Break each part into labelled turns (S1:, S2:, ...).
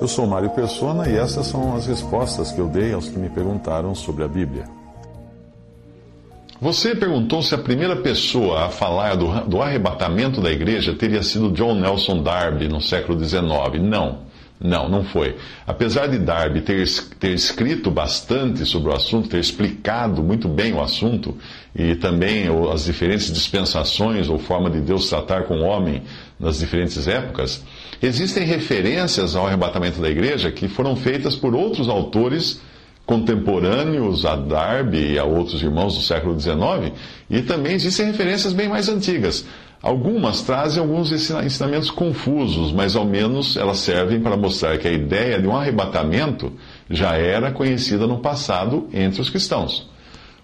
S1: Eu sou Mário Persona e essas são as respostas que eu dei aos que me perguntaram sobre a Bíblia.
S2: Você perguntou se a primeira pessoa a falar do, do arrebatamento da igreja teria sido John Nelson Darby no século XIX. Não. Não, não foi. Apesar de Darby ter, ter escrito bastante sobre o assunto, ter explicado muito bem o assunto, e também as diferentes dispensações ou forma de Deus tratar com o homem nas diferentes épocas, existem referências ao arrebatamento da igreja que foram feitas por outros autores contemporâneos a Darby e a outros irmãos do século XIX, e também existem referências bem mais antigas. Algumas trazem alguns ensinamentos confusos, mas ao menos elas servem para mostrar que a ideia de um arrebatamento já era conhecida no passado entre os cristãos.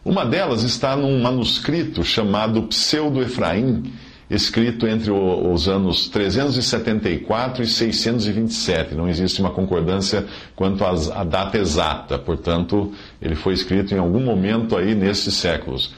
S2: Uma delas está num manuscrito chamado Pseudo-Efraim, escrito entre os anos 374 e 627. Não existe uma concordância quanto à data exata, portanto, ele foi escrito em algum momento aí nesses séculos.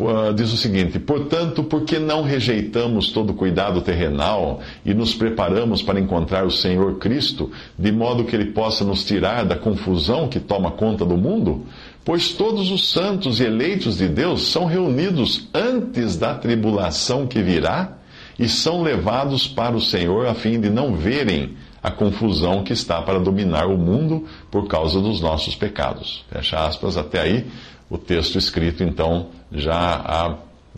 S2: Ah, diz o seguinte: Portanto, por que não rejeitamos todo cuidado terrenal e nos preparamos para encontrar o Senhor Cristo, de modo que ele possa nos tirar da confusão que toma conta do mundo? Pois todos os santos e eleitos de Deus são reunidos antes da tribulação que virá e são levados para o Senhor a fim de não verem a confusão que está para dominar o mundo por causa dos nossos pecados. Fecha aspas, até aí o texto escrito então já há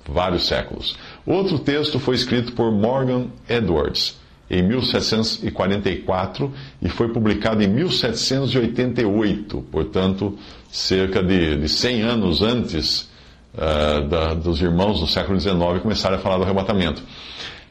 S2: vários séculos. Outro texto foi escrito por Morgan Edwards em 1744 e foi publicado em 1788, portanto, cerca de, de 100 anos antes uh, da, dos irmãos do século XIX começarem a falar do arrebatamento.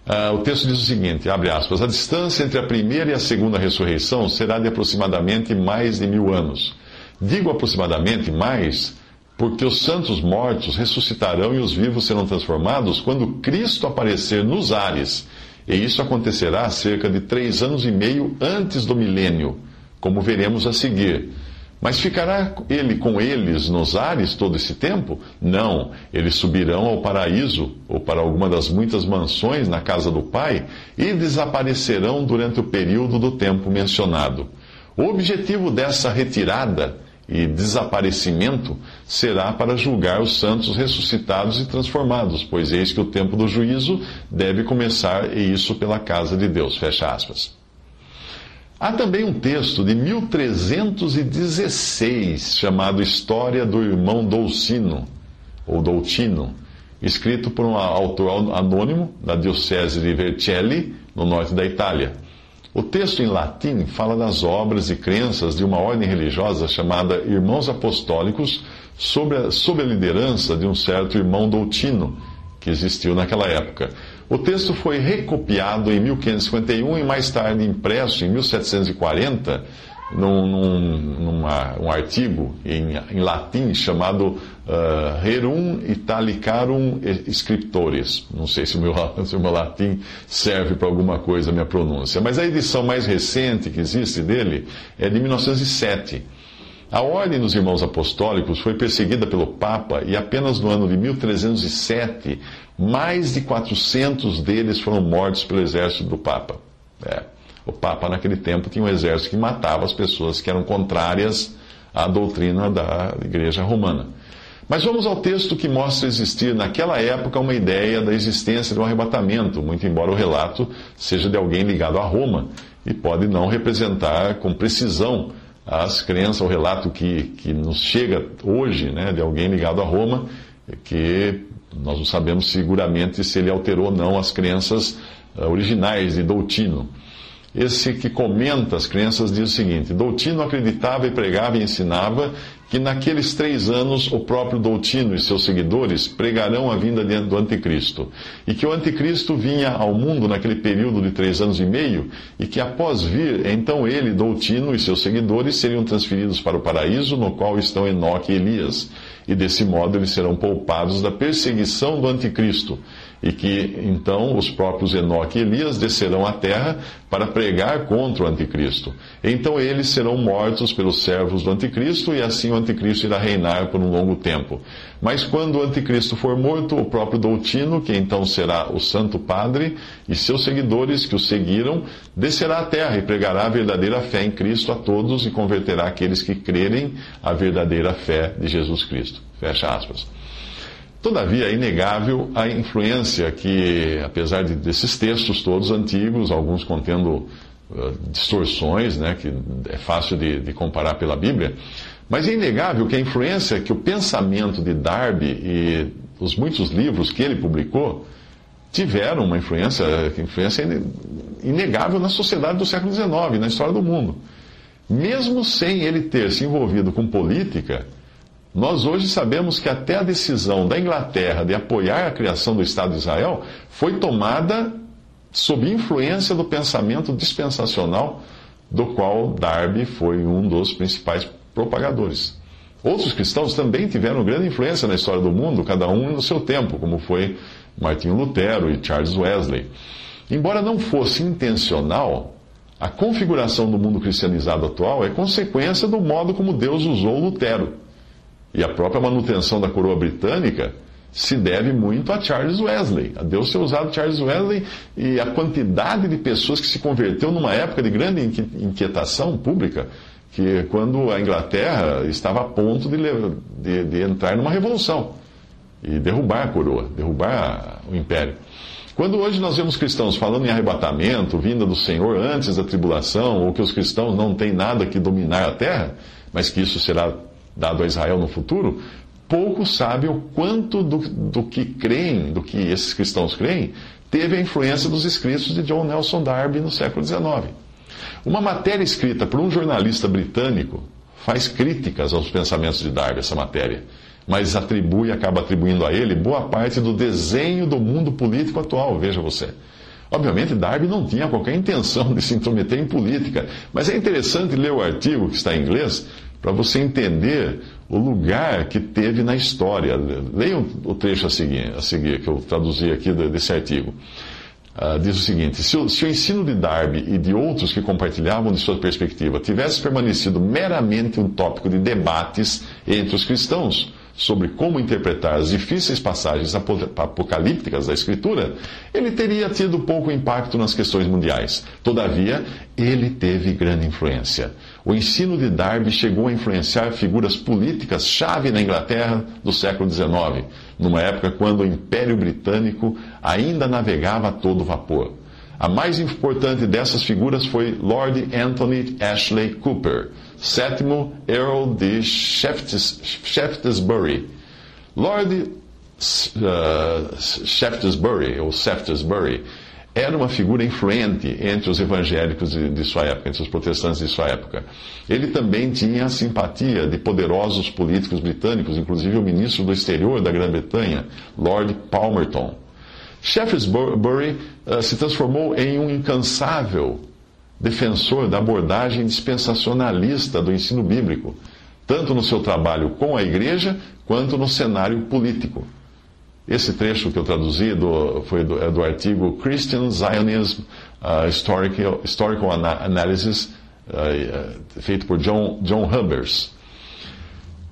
S2: Uh, o texto diz o seguinte, abre aspas, a distância entre a primeira e a segunda ressurreição será de aproximadamente mais de mil anos. Digo aproximadamente mais porque os santos mortos ressuscitarão e os vivos serão transformados quando Cristo aparecer nos ares. E isso acontecerá cerca de três anos e meio antes do milênio, como veremos a seguir. Mas ficará ele com eles nos ares todo esse tempo? Não, eles subirão ao paraíso, ou para alguma das muitas mansões na casa do Pai, e desaparecerão durante o período do tempo mencionado. O objetivo dessa retirada e desaparecimento será para julgar os santos ressuscitados e transformados, pois eis que o tempo do juízo deve começar, e isso pela casa de Deus. Fecha aspas. Há também um texto de 1316 chamado História do Irmão Dolcino, ou Dolcino, escrito por um autor anônimo da Diocese de Vercelli, no norte da Itália. O texto em latim fala das obras e crenças de uma ordem religiosa chamada Irmãos Apostólicos, sob a, sob a liderança de um certo irmão Doutino, que existiu naquela época. O texto foi recopiado em 1551 e mais tarde impresso em 1740 num, num, numa, um artigo em, em latim chamado uh, Rerum Italicarum Scriptores. Não sei se o meu, se o meu latim serve para alguma coisa, a minha pronúncia. Mas a edição mais recente que existe dele é de 1907. A Ordem dos Irmãos Apostólicos foi perseguida pelo Papa e apenas no ano de 1307, mais de 400 deles foram mortos pelo exército do Papa. É. O Papa, naquele tempo, tinha um exército que matava as pessoas que eram contrárias à doutrina da Igreja Romana. Mas vamos ao texto que mostra existir naquela época uma ideia da existência de um arrebatamento, muito embora o relato seja de alguém ligado a Roma e pode não representar com precisão as crenças, o relato que, que nos chega hoje né, de alguém ligado a Roma, que nós não sabemos seguramente se ele alterou ou não as crenças uh, originais de Doutino. Esse que comenta as crenças diz o seguinte: Doutino acreditava e pregava e ensinava que naqueles três anos o próprio Doutino e seus seguidores pregarão a vinda do anticristo. E que o anticristo vinha ao mundo naquele período de três anos e meio, e que após vir, então ele, Doutino e seus seguidores seriam transferidos para o paraíso, no qual estão Enoque e Elias. E desse modo eles serão poupados da perseguição do anticristo e que então os próprios Enoque e Elias descerão à terra para pregar contra o anticristo. Então eles serão mortos pelos servos do anticristo e assim o anticristo irá reinar por um longo tempo. Mas quando o anticristo for morto, o próprio Doutino, que então será o Santo Padre, e seus seguidores que o seguiram, descerá à terra e pregará a verdadeira fé em Cristo a todos e converterá aqueles que crerem a verdadeira fé de Jesus Cristo. Fecha aspas. Todavia, é inegável a influência que, apesar de, desses textos todos antigos, alguns contendo uh, distorções, né, que é fácil de, de, comparar pela Bíblia, mas é inegável que a influência que o pensamento de Darby e os muitos livros que ele publicou tiveram uma influência, influência inegável na sociedade do século XIX, na história do mundo. Mesmo sem ele ter se envolvido com política, nós hoje sabemos que até a decisão da Inglaterra de apoiar a criação do Estado de Israel foi tomada sob influência do pensamento dispensacional, do qual Darby foi um dos principais propagadores. Outros cristãos também tiveram grande influência na história do mundo, cada um no seu tempo, como foi Martinho Lutero e Charles Wesley. Embora não fosse intencional, a configuração do mundo cristianizado atual é consequência do modo como Deus usou Lutero e a própria manutenção da coroa britânica se deve muito a Charles Wesley, a Deus ter usado Charles Wesley e a quantidade de pessoas que se converteu numa época de grande inquietação pública, que quando a Inglaterra estava a ponto de, de, de entrar numa revolução e derrubar a coroa, derrubar o império. Quando hoje nós vemos cristãos falando em arrebatamento, vinda do Senhor antes da tribulação, ou que os cristãos não têm nada que dominar a terra, mas que isso será dado a Israel no futuro, poucos sabem o quanto do, do que creem, do que esses cristãos creem, teve a influência dos escritos de John Nelson Darby no século XIX. Uma matéria escrita por um jornalista britânico faz críticas aos pensamentos de Darby, essa matéria, mas atribui, acaba atribuindo a ele boa parte do desenho do mundo político atual, veja você. Obviamente, Darby não tinha qualquer intenção de se intrometer em política, mas é interessante ler o artigo que está em inglês, para você entender o lugar que teve na história. Leiam o trecho a seguir, a seguir que eu traduzi aqui desse artigo. Uh, diz o seguinte: se o, se o, ensino de Darby e de outros que compartilhavam de sua perspectiva tivesse permanecido meramente um tópico de debates entre os cristãos, sobre como interpretar as difíceis passagens apocalípticas da Escritura, ele teria tido pouco impacto nas questões mundiais. Todavia, ele teve grande influência. O ensino de Darby chegou a influenciar figuras políticas chave na Inglaterra do século XIX, numa época quando o Império Britânico ainda navegava a todo vapor. A mais importante dessas figuras foi Lord Anthony Ashley Cooper sétimo Earl de Shaftesbury. Lord uh, Shaftesbury, ou Shaftesbury, era uma figura influente entre os evangélicos de, de, sua época, entre os protestantes de sua época. Ele também tinha a simpatia de poderosos políticos britânicos, inclusive o ministro do exterior da Grã-Bretanha, Lord Palmerston. Shaftesbury uh, se transformou em um incansável defensor da abordagem dispensacionalista do ensino bíblico, tanto no seu trabalho com a igreja quanto no cenário político. Esse trecho que eu traduzi do, foi do, é do artigo Christian Zionism uh, Historical, Historical Analysis, uh, feito por John, John Hubbers.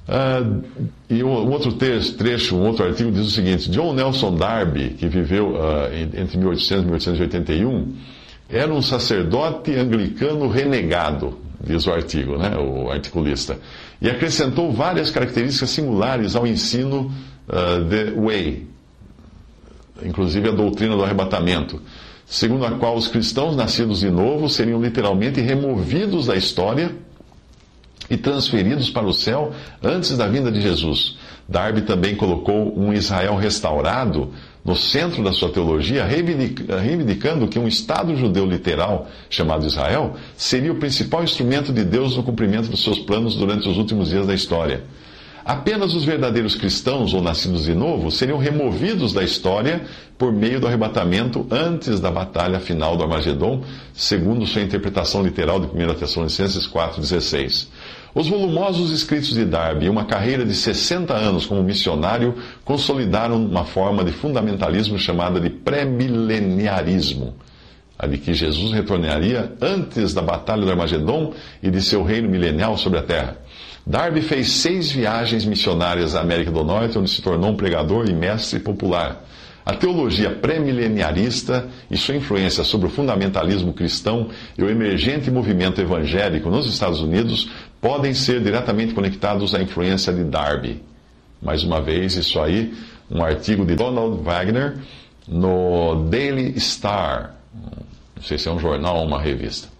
S2: Uh, e um outro trecho, um outro artigo diz o seguinte: John Nelson Darby, que viveu entre 1800 e 1881, era um sacerdote anglicano renegado, diz o artigo, né, o articulista, e acrescentou várias características singulares ao ensino uh, de Way, inclusive a doutrina do arrebatamento, segundo a qual os cristãos nascidos de novo seriam literalmente removidos da história e transferidos para o céu antes da vinda de Jesus. Darby também colocou um Israel restaurado no centro da sua teologia, reivindicando que um Estado judeu literal, chamado Israel, seria o principal instrumento de Deus no cumprimento dos seus planos durante os últimos dias da história. Apenas os verdadeiros cristãos ou nascidos de novo seriam removidos da história por meio do arrebatamento antes da batalha final do Armagedon, segundo sua interpretação literal de 1 Tessalonicenses 4,16. Os volumosos escritos de Darby e uma carreira de 60 anos como missionário consolidaram uma forma de fundamentalismo chamada de pré-mileniarismo, a de que Jesus retornaria antes da batalha do Armagedon e de seu reino milenial sobre a terra. Darby fez seis viagens missionárias à América do Norte, onde se tornou um pregador e mestre popular. A teologia pré-mileniarista e sua influência sobre o fundamentalismo cristão e o emergente movimento evangélico nos Estados Unidos podem ser diretamente conectados à influência de Darby. Mais uma vez, isso aí, um artigo de Donald Wagner no Daily Star. Não sei se é um jornal ou uma revista.